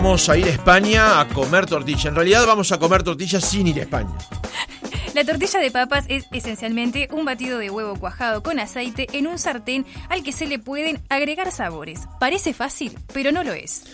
vamos a ir a España a comer tortilla. En realidad vamos a comer tortilla sin ir a España. La tortilla de papas es esencialmente un batido de huevo cuajado con aceite en un sartén al que se le pueden agregar sabores. Parece fácil, pero no lo es.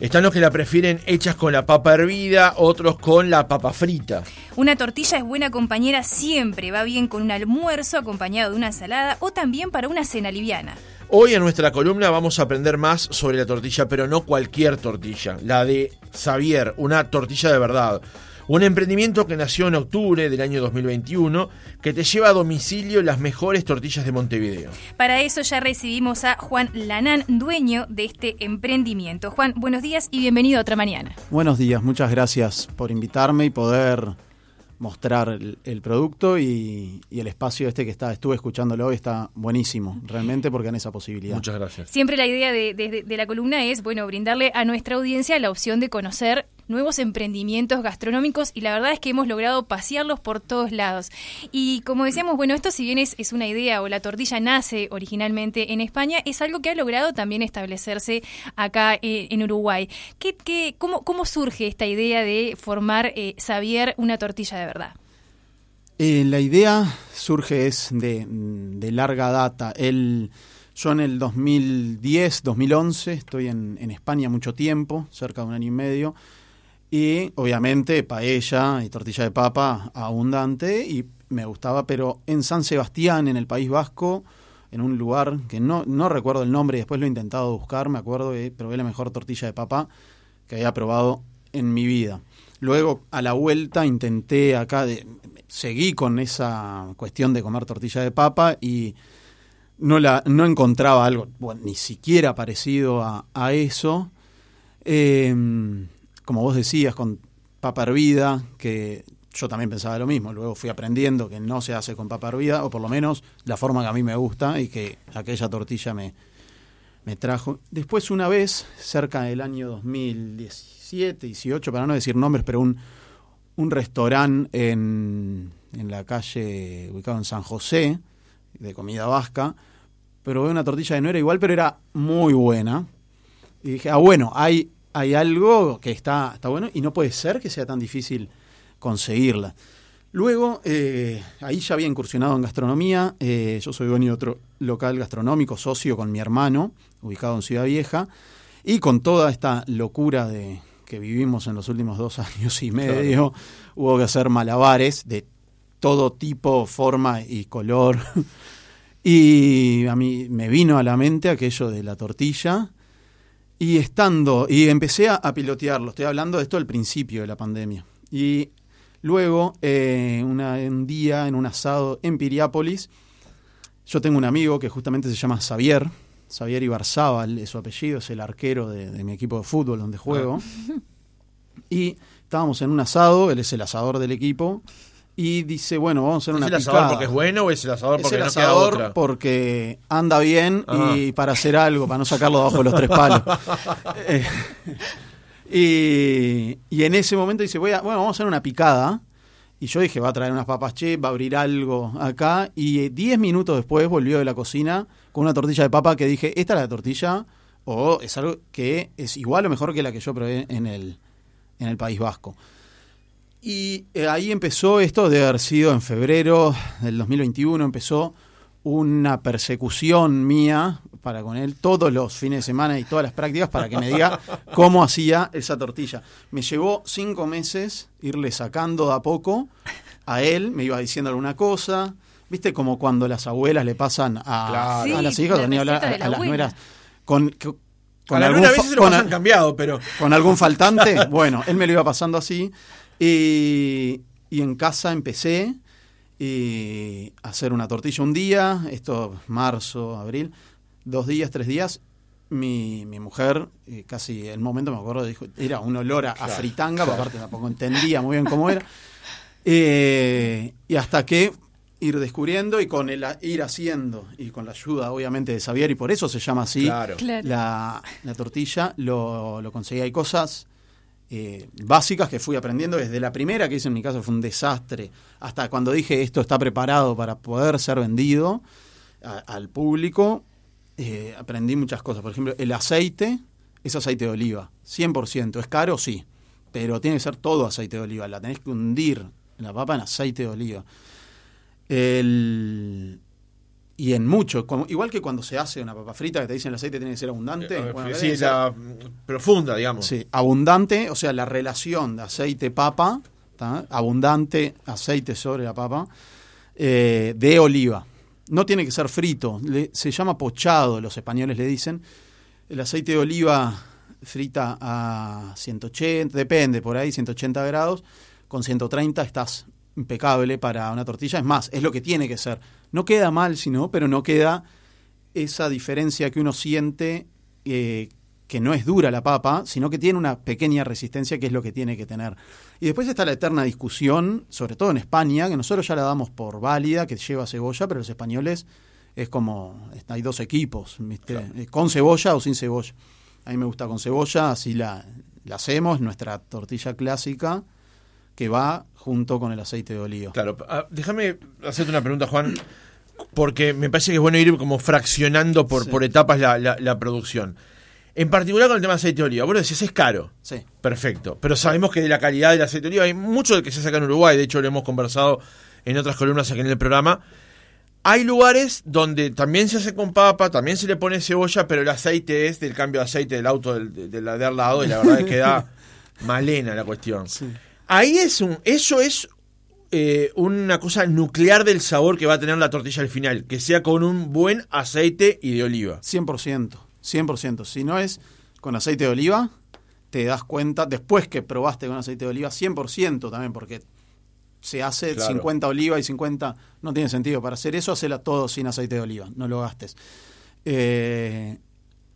Están los que la prefieren hechas con la papa hervida, otros con la papa frita. Una tortilla es buena compañera siempre, va bien con un almuerzo acompañado de una ensalada o también para una cena liviana. Hoy en nuestra columna vamos a aprender más sobre la tortilla, pero no cualquier tortilla, la de Xavier, una tortilla de verdad. Un emprendimiento que nació en octubre del año 2021 que te lleva a domicilio las mejores tortillas de Montevideo. Para eso ya recibimos a Juan Lanán, dueño de este emprendimiento. Juan, buenos días y bienvenido a otra mañana. Buenos días, muchas gracias por invitarme y poder mostrar el, producto y, el espacio este que está, estuve escuchándolo hoy, está buenísimo, realmente porque en esa posibilidad. Muchas gracias. Siempre la idea de, la columna es, bueno, brindarle a nuestra audiencia la opción de conocer nuevos emprendimientos gastronómicos y la verdad es que hemos logrado pasearlos por todos lados. Y como decíamos, bueno, esto si bien es, es una idea o la tortilla nace originalmente en España, es algo que ha logrado también establecerse acá eh, en Uruguay. ¿Qué, qué, cómo, ¿Cómo surge esta idea de formar eh, Xavier una tortilla de verdad? Eh, la idea surge es de, de larga data. El, yo en el 2010, 2011, estoy en, en España mucho tiempo, cerca de un año y medio, y obviamente paella y tortilla de papa abundante y me gustaba, pero en San Sebastián, en el País Vasco, en un lugar que no, no recuerdo el nombre y después lo he intentado buscar, me acuerdo que probé la mejor tortilla de papa que había probado en mi vida. Luego, a la vuelta, intenté acá, de, seguí con esa cuestión de comer tortilla de papa y no, la, no encontraba algo ni siquiera parecido a, a eso. Eh, como vos decías, con papa hervida, que yo también pensaba lo mismo. Luego fui aprendiendo que no se hace con papa hervida, o por lo menos la forma que a mí me gusta y que aquella tortilla me, me trajo. Después una vez, cerca del año 2017, 18, para no decir nombres, pero un, un restaurante en, en la calle ubicado en San José, de comida vasca, pero una tortilla que no era igual, pero era muy buena. Y dije, ah, bueno, hay hay algo que está, está bueno y no puede ser que sea tan difícil conseguirla. Luego, eh, ahí ya había incursionado en gastronomía. Eh, yo soy dueño de otro local gastronómico, socio con mi hermano, ubicado en Ciudad Vieja. Y con toda esta locura de que vivimos en los últimos dos años y medio, hubo que hacer malabares de todo tipo, forma y color. y a mí me vino a la mente aquello de la tortilla y estando, y empecé a, pilotearlo, estoy hablando de esto al principio de la pandemia. Y luego, eh, un día en un asado en Piriápolis, yo tengo un amigo que justamente se llama Xavier, Xavier Ibarzábal es su apellido, es el arquero de, mi equipo de fútbol donde juego. Ah. Y estábamos en un asado, él es el asador del equipo, y dice, bueno, vamos a hacer una ¿Es el asador porque es bueno o es el asador porque es el no porque anda bien y para hacer algo, para no sacarlo debajo de los tres palos. Eh, y, en ese momento dice, Voy a, bueno, vamos a hacer una picada. Y yo dije, va a traer unas papas che, va a abrir algo acá. Y diez minutos después volvió de la cocina con una tortilla de papa que dije, esta es la tortilla o es algo que es igual o mejor que la que yo probé en el, en el País Vasco. Y eh, ahí empezó esto de haber sido en febrero del 2021, empezó una persecución mía para con él todos los fines de semana y todas las prácticas para que me diga cómo hacía esa tortilla. Me llevó cinco meses irle sacando de a poco a él, me iba diciendo alguna cosa, viste como cuando las abuelas le pasan a, las hijas, a, las nueras con, con, algún, veces lo han cambiado, pero con algún faltante, bueno, él me lo iba pasando así y, en casa empecé a hacer una tortilla un día, esto marzo, abril, dos días, tres días. Mi, mi mujer, eh, casi el momento me acuerdo, dijo, era un olor a, fritanga, aparte tampoco entendía muy bien cómo era. Eh, y hasta que ir descubriendo y con el ir haciendo y con la ayuda obviamente de Xavier y por eso se llama así La, la, tortilla lo, lo conseguí. Hay cosas eh, básicas que fui aprendiendo desde la primera que hice en mi caso fue un desastre, hasta cuando dije esto está preparado para poder ser vendido al público, eh, aprendí muchas cosas. Por ejemplo, el aceite es aceite de oliva, 100%. ¿Es caro? Sí, pero tiene que ser todo aceite de oliva. La tenés que hundir la papa en aceite de oliva. El, y en mucho, como, igual que cuando se hace una papa frita, que te dicen el aceite tiene que ser abundante. Eh, bueno, sí, ser- profunda, digamos. Sí, abundante, o sea, la relación de aceite-papa, abundante aceite sobre la papa, eh, de oliva. No tiene que ser frito, le- se llama pochado, los españoles le dicen. El aceite de oliva frita a 180, depende, por ahí, 180 grados, con 130 estás impecable para una tortilla. Es más, es lo que tiene que ser. No queda mal, sino, pero no queda esa diferencia que uno siente eh, que no es dura la papa, sino que tiene una pequeña resistencia que es lo que tiene que tener. Y después está la eterna discusión, sobre todo en España, que nosotros ya la damos por válida, que lleva cebolla, pero los españoles es como, hay dos equipos, ¿viste? Eh, con cebolla o sin cebolla. A mí me gusta con cebolla, así la, la hacemos, nuestra tortilla clásica, que va junto con el aceite de oliva. Claro, ah, déjame hacerte una pregunta, Juan, porque me parece que es bueno ir como fraccionando por, Sí. por etapas la, la- la producción. En particular con el tema de aceite de oliva. Bueno, decís, es caro. Sí. Perfecto. Pero sabemos que de la calidad del aceite de oliva hay mucho del que se saca en Uruguay. De hecho, lo hemos conversado en otras columnas aquí en el programa. Hay lugares donde también se hace con papa, también se le pone cebolla, pero el aceite es del cambio de aceite del auto del, de, de la de al lado y la verdad es que da malena la cuestión. Ahí es un, eso es eh, una cosa nuclear del sabor que va a tener la tortilla al final, que sea con un buen aceite y de oliva. 100%, 100%. Si no es con aceite de oliva, te das cuenta, después que probaste con aceite de oliva, 100% también, porque se hace Claro. 50 oliva y 50, no tiene sentido. Para hacer eso, hacela todo sin aceite de oliva, no lo gastes. Eh,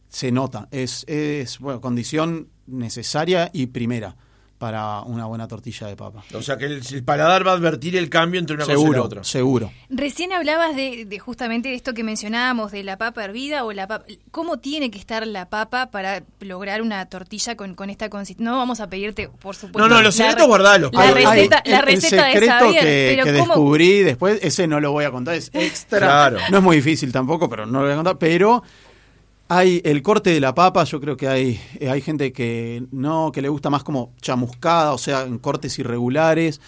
se nota, es, es bueno, condición necesaria y primera para una buena tortilla de papa. O sea que el, el paladar va a advertir el cambio entre una cosa y la Seguro, otra. seguro. Recién hablabas de, de justamente de esto que mencionábamos, de la papa hervida o la papa. ¿Cómo tiene que estar la papa para lograr una tortilla con, con esta consistencia? No vamos a pedirte, por supuesto. No, no, los secretos re- guardalos. La receta, Hay- la el- receta el de secreto Xavier, que, pero que ¿cómo? descubrí después, ese no lo voy a contar, es extra. Claro. No es muy difícil tampoco, pero no lo voy a contar. Pero hay el corte de la papa, yo creo que hay, eh, hay gente que no, que le gusta más como chamuscada, o sea, en cortes irregulares.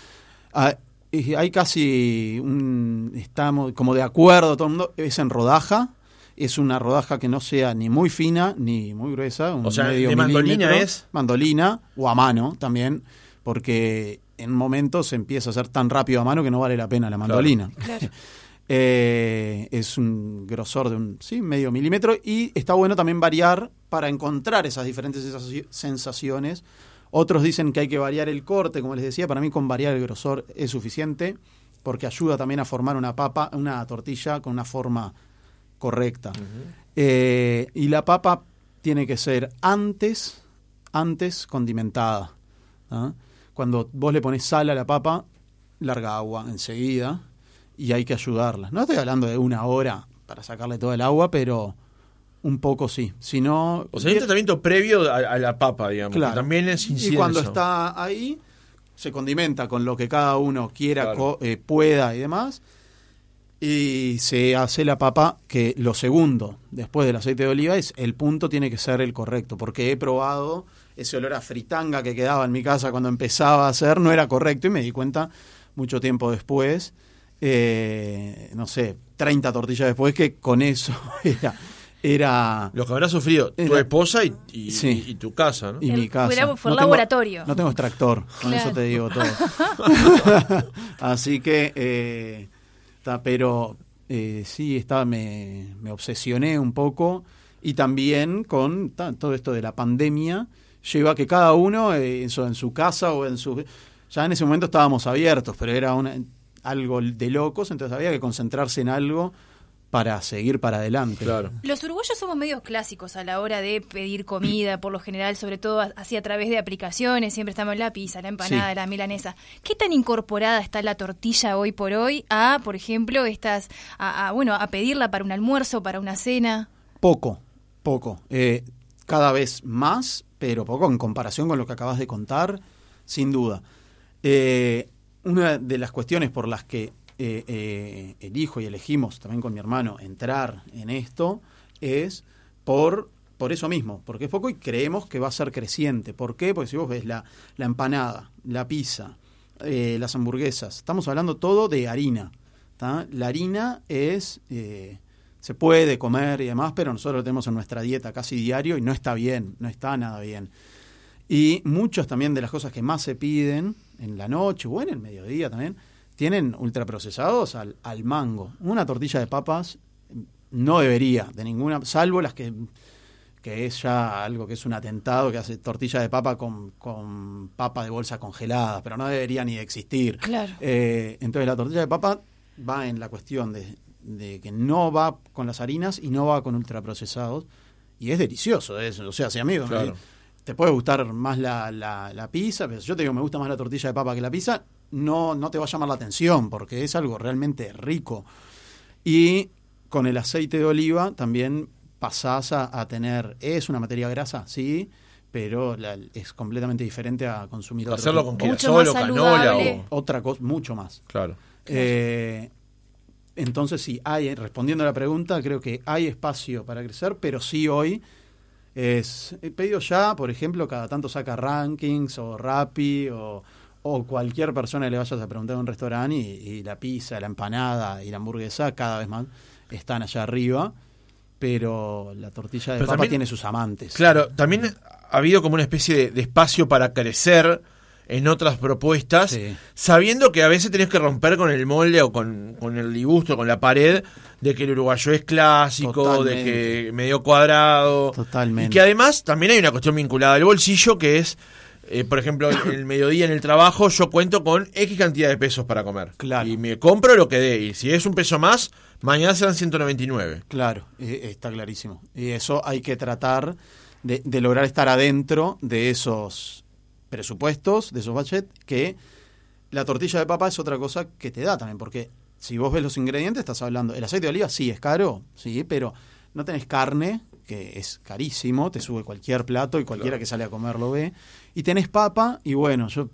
Ah, hay casi un, estamos como de acuerdo, todo el mundo, es en rodaja. Es una rodaja que no sea ni muy fina ni muy gruesa. un O sea, medio ¿de mandolina es? Mandolina o a mano también, porque en momentos se empieza a hacer tan rápido a mano que no vale la pena la mandolina. Claro. Eh, es un grosor de un sí, medio milímetro y está bueno también variar para encontrar esas diferentes sensaci- sensaciones. Otros dicen que hay que variar el corte, como les decía, para mí con variar el grosor es suficiente porque ayuda también a formar una papa, una tortilla con una forma correcta. Eh, y la papa tiene que ser antes, antes condimentada. ¿ah? Cuando vos le pones sal a la papa, larga agua enseguida y hay que ayudarla. No estoy hablando de una hora para sacarle todo el agua, pero un poco sí. Si no, O sea, hay un tratamiento previo a, a la papa, digamos. Claro. también es incienso. Y cuando está ahí, se condimenta con lo que cada uno quiera, Claro. eh, pueda y demás. Y se hace la papa, que lo segundo, después del aceite de oliva, es el punto tiene que ser el correcto. Porque he probado ese olor a fritanga que quedaba en mi casa cuando empezaba a hacer, no era correcto. Y me di cuenta mucho tiempo después, eh, no sé, 30 tortillas después, que con eso era... era Lo que habrá sufrido tu esposa y, y- Sí. y- y tu casa, ¿no? y El- mi casa. fue fue No el tengo- laboratorio. no tengo extractor, con Claro. eso te digo todo. Así que, eh, ta, pero eh, sí, estaba, me, me obsesioné un poco y también con ta, todo esto de la pandemia lleva a que cada uno eh, en, su, en su casa o en su... Ya en ese momento estábamos abiertos, pero era una, algo de locos, entonces había que concentrarse en algo para seguir para adelante. Claro. Los uruguayos somos medios clásicos a la hora de pedir comida, por lo general, sobre todo así a través de aplicaciones, siempre estamos en la pizza, la empanada, Sí. la milanesa. ¿Qué tan incorporada está la tortilla hoy por hoy a, por ejemplo, estas, a, a, bueno, a pedirla para un almuerzo, para una cena? Poco, poco. Eh, cada vez más, pero poco en comparación con lo que acabas de contar, sin duda. Eh, una de las cuestiones por las que eh, eh, elijo y elegimos también con mi hermano entrar en esto es por por eso mismo, porque es poco y creemos que va a ser creciente. ¿Por qué? Porque si vos ves la, la empanada, la pizza, eh, las hamburguesas, estamos hablando todo de harina. La harina es, eh, se puede comer y demás, pero nosotros lo tenemos en nuestra dieta casi diario y no está bien, no está nada bien. Y muchas también de las cosas que más se piden en la noche o en el mediodía también, tienen ultraprocesados al, al mango. Una tortilla de papas no debería, de ninguna, salvo las que que es ya algo que es un atentado, que hace tortilla de papa con, con papa de bolsa congelada, pero no debería ni existir. Claro. Eh, entonces la tortilla de papa va en la cuestión de, de, que no va con las harinas y no va con ultraprocesados, y es delicioso eso, o sea, si amigo, Claro. Te puede gustar más la, la, la pizza, pero si yo te digo me gusta más la tortilla de papa que la pizza, no, no te va a llamar la atención, porque es algo realmente rico. Y con el aceite de oliva también pasás a, a tener, es una materia grasa, sí, pero la- es completamente diferente a consumir Hacerlo con querosol o canola o... otra cosa, mucho más. Claro. Eh, entonces sí, hay, respondiendo a la pregunta, creo que hay espacio para crecer, pero sí hoy es he pedido ya, por ejemplo, cada tanto saca rankings o Rappi o, o cualquier persona que le vayas a preguntar en un restaurante y, y la pizza, la empanada y la hamburguesa cada vez más están allá arriba, pero la tortilla de Pero papa también- tiene sus amantes. Claro, también ha habido como una especie de, de espacio para crecer en otras propuestas, Sí. sabiendo que a veces tenés que romper con el molde o con, con el disgusto, con la pared, de que el uruguayo es clásico, Totalmente. de que medio cuadrado. Totalmente. Y que además también hay una cuestión vinculada al bolsillo que es, eh, por ejemplo, el mediodía en el trabajo yo cuento con X cantidad de pesos para comer. Claro. Y me compro lo que dé. Y si es un peso más, mañana serán 199. Claro, eh, está clarísimo. Y eso hay que tratar de, de lograr estar adentro de esos presupuestos, de esos budgets, que la tortilla de papa es otra cosa que te da también, porque si vos ves los ingredientes, estás hablando, el aceite de oliva sí es caro, sí, pero no tenés carne, que es carísimo, te sube cualquier plato y cualquiera Claro. que sale a comer lo ve, y tenés papa, y bueno, yo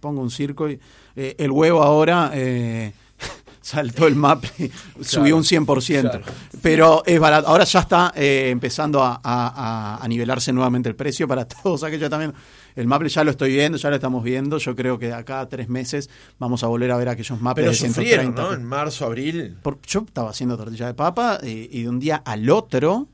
pongo un circo y eh, el huevo ahora... eh, saltó el map y subió un 100%. Claro. Pero es barato. Ahora ya está eh, empezando a- a- a nivelarse nuevamente el precio para todos aquellos también. El Maple ya lo estoy viendo, ya lo estamos viendo. Yo creo que de acá a tres meses vamos a volver a ver aquellos Maples Pero de sufrieron, 130. ¿no? En marzo, abril. Por- yo estaba haciendo tortilla de papa eh, y de un día al otro,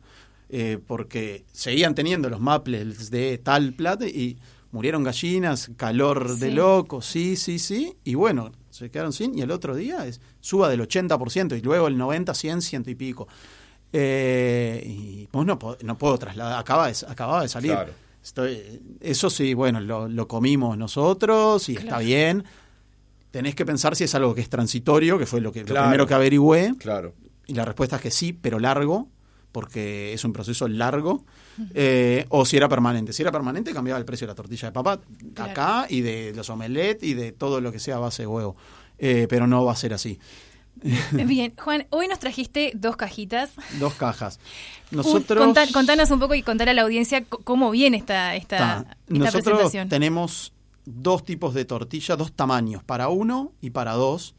eh, porque seguían teniendo los Maples de tal plata y murieron gallinas, calor de loco, sí, sí, sí. Y bueno, se quedaron sin y el otro día es suba del 80% y luego el 90, 100, ciento y pico. Eh, y vos no, no puedo trasladar, acaba de, acababa de salir. Claro. Estoy, eso sí, bueno, lo, lo comimos nosotros y está bien. Tenés que pensar si es algo que es transitorio, que fue lo, que, lo primero que averigüé. Claro. Y la respuesta es que sí, pero largo, porque es un proceso largo. eh, o si era permanente. Si era permanente, cambiaba el precio de la tortilla de papa Claro. acá y de los omelets y de todo lo que sea base de huevo. Eh, pero no va a ser así. Bien, Juan, hoy nos trajiste dos cajitas. Dos cajas. Nosotros. contá- contanos un poco y contar a la audiencia cómo viene esta, esta, Ta. esta Nosotros presentación. tenemos dos tipos de tortilla, dos tamaños, para uno y para dos.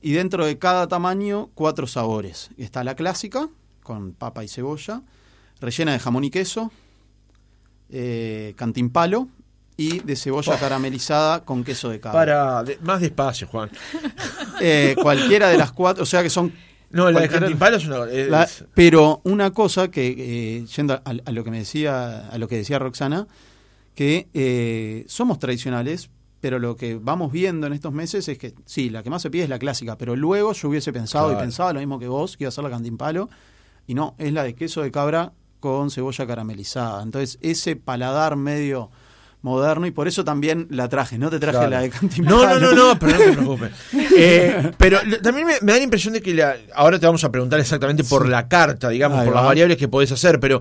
Y dentro de cada tamaño, cuatro sabores. Está la clásica, con papa y cebolla, rellena de jamón y queso, eh, cantimpalo y de cebolla Oh. caramelizada con queso de cabra. Para, de- más despacio, Juan. Eh, cualquiera de las cuatro, o sea que son No, la de Cantimpalo es una. es- La- pero una cosa que, eh, yendo a, a lo que me decía, a lo que decía Roxana, que eh, somos tradicionales, pero lo que vamos viendo en estos meses es que sí, la que más se pide es la clásica, pero luego yo hubiese pensado Claro. y pensaba lo mismo que vos, que iba a ser la cantimpalo, y no, es la de queso de cabra con cebolla caramelizada. Entonces, ese paladar medio moderno, y por eso también la traje, no te traje Claro. la de cantimpalo. No, no, no, no, pero no te preocupes. Eh, pero también me, me da la impresión de que la- ahora te vamos a preguntar exactamente por la carta, digamos, por va. las variables que podés hacer, pero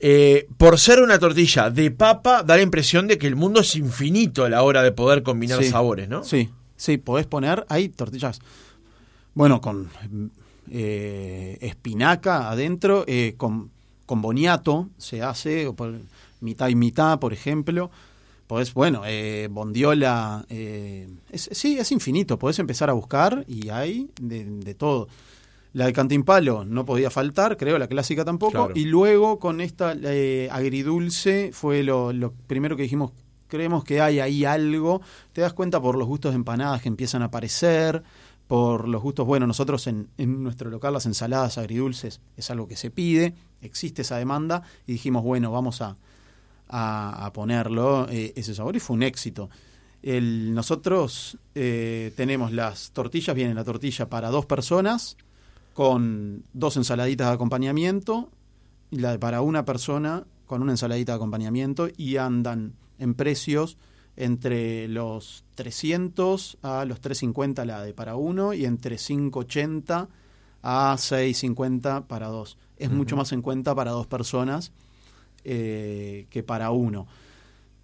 eh, por ser una tortilla de papa, da la impresión de que el mundo es infinito a la hora de poder combinar Sí. sabores, ¿no? Sí, sí, podés poner, hay tortillas, bueno, con eh, espinaca adentro, eh, con, con boniato se hace, o por mitad y mitad, por ejemplo. Podés, bueno, eh, bondiola, eh, es- sí, es infinito, podés empezar a buscar y hay de, de todo. La de Cantimpalo no podía faltar, creo, la clásica tampoco. Claro. Y luego con esta eh, agridulce fue lo, lo primero que dijimos, creemos que hay ahí algo. Te das cuenta por los gustos de empanadas que empiezan a aparecer, por los gustos, bueno, nosotros en, en nuestro local las ensaladas agridulces es algo que se pide, existe esa demanda y dijimos, bueno, vamos a, a, a ponerlo eh, ese sabor y fue un éxito. El, nosotros eh, tenemos las tortillas, viene la tortilla para dos personas con dos ensaladitas de acompañamiento y la de para una persona con una ensaladita de acompañamiento y andan en precios entre los 300 a los 350 la de para uno y entre 580 a 650 para dos. Es mucho más en cuenta para dos personas eh, que para uno.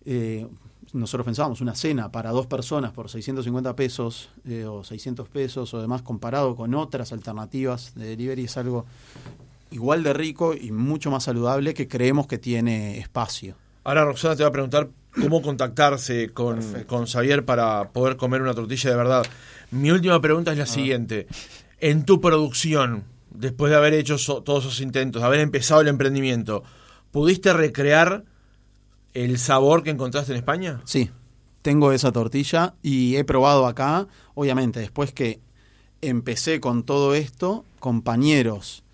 Eh, nosotros pensábamos una cena para dos personas por 650 pesos eh, o 600 pesos o demás comparado con otras alternativas de delivery es algo igual de rico y mucho más saludable que creemos que tiene espacio. Ahora Roxana te va a preguntar cómo contactarse con, con Xavier para poder comer una tortilla de verdad. Mi última pregunta es la siguiente. En tu producción, después de haber hecho so- todos esos intentos, de haber empezado el emprendimiento, ¿pudiste recrear el sabor que encontraste en España? Sí, tengo esa tortilla y he probado acá, obviamente, después que empecé con todo esto, compañeros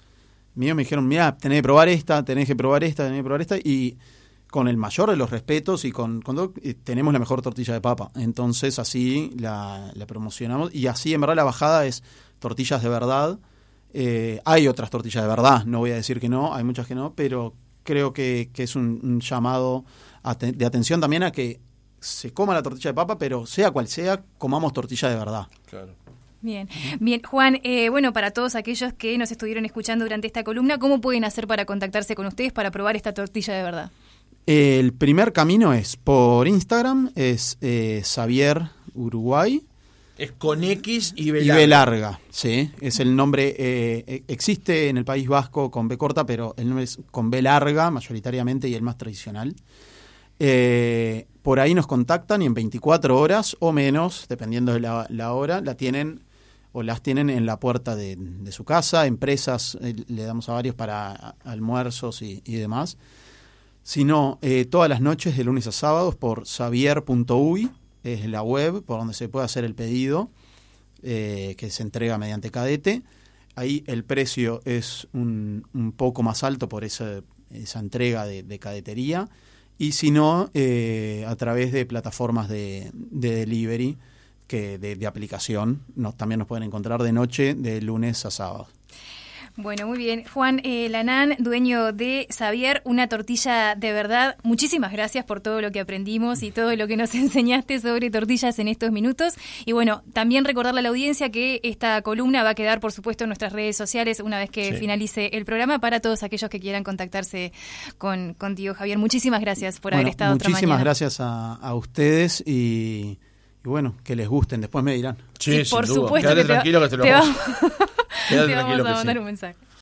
míos me dijeron, mira, tenés que probar esta, tenés que probar esta, tenés que probar esta, y con el mayor de los respetos y con, todo, eh, tenemos la mejor tortilla de papa. Entonces así la, la promocionamos y así en verdad la bajada es tortillas de verdad. Eh, hay otras tortillas de verdad, no voy a decir que no, hay muchas que no, pero creo que, que es un, un llamado de atención también a que se coma la tortilla de papa, pero sea cual sea, comamos tortilla de verdad. Claro. Bien, bien, Juan, eh, bueno, para todos aquellos que nos estuvieron escuchando durante esta columna, ¿cómo pueden hacer para contactarse con ustedes para probar esta tortilla de verdad? El primer camino es por Instagram, es eh, Xavier Uruguay Es con X y B y larga. B larga, sí, es el nombre, eh, eh, existe en el País Vasco con B corta, pero el nombre es con B larga mayoritariamente y el más tradicional. Eh, por ahí nos contactan y en 24 horas o menos, dependiendo de la, la hora, la tienen o las tienen en la puerta de, de su casa, empresas, eh, le damos a varios para almuerzos y, y demás. sino eh, todas las noches de lunes a sábados por xavier.uy, es la web por donde se puede hacer el pedido, eh, que se entrega mediante cadete. Ahí el precio es un, un poco más alto por esa, esa entrega de, de cadetería, y si no, eh, a través de plataformas de, de delivery, que de, de aplicación, nos, también nos pueden encontrar de noche, de lunes a sábado. Bueno, muy bien. Juan eh, Lanán, dueño de Xavier, una tortilla de verdad. Muchísimas gracias por todo lo que aprendimos y todo lo que nos enseñaste sobre tortillas en estos minutos. Y bueno, también recordarle a la audiencia que esta columna va a quedar, por supuesto, en nuestras redes sociales una vez que Sí. finalice el programa para todos aquellos que quieran contactarse con contigo, Javier. Muchísimas gracias por haber estado otra muchísimas mañana. gracias a, a ustedes y, y bueno, que les gusten, después me dirán. Sí, Sí, por duda. supuesto Quédate va- tranquilo que te lo te vamos. ديما نقول لهم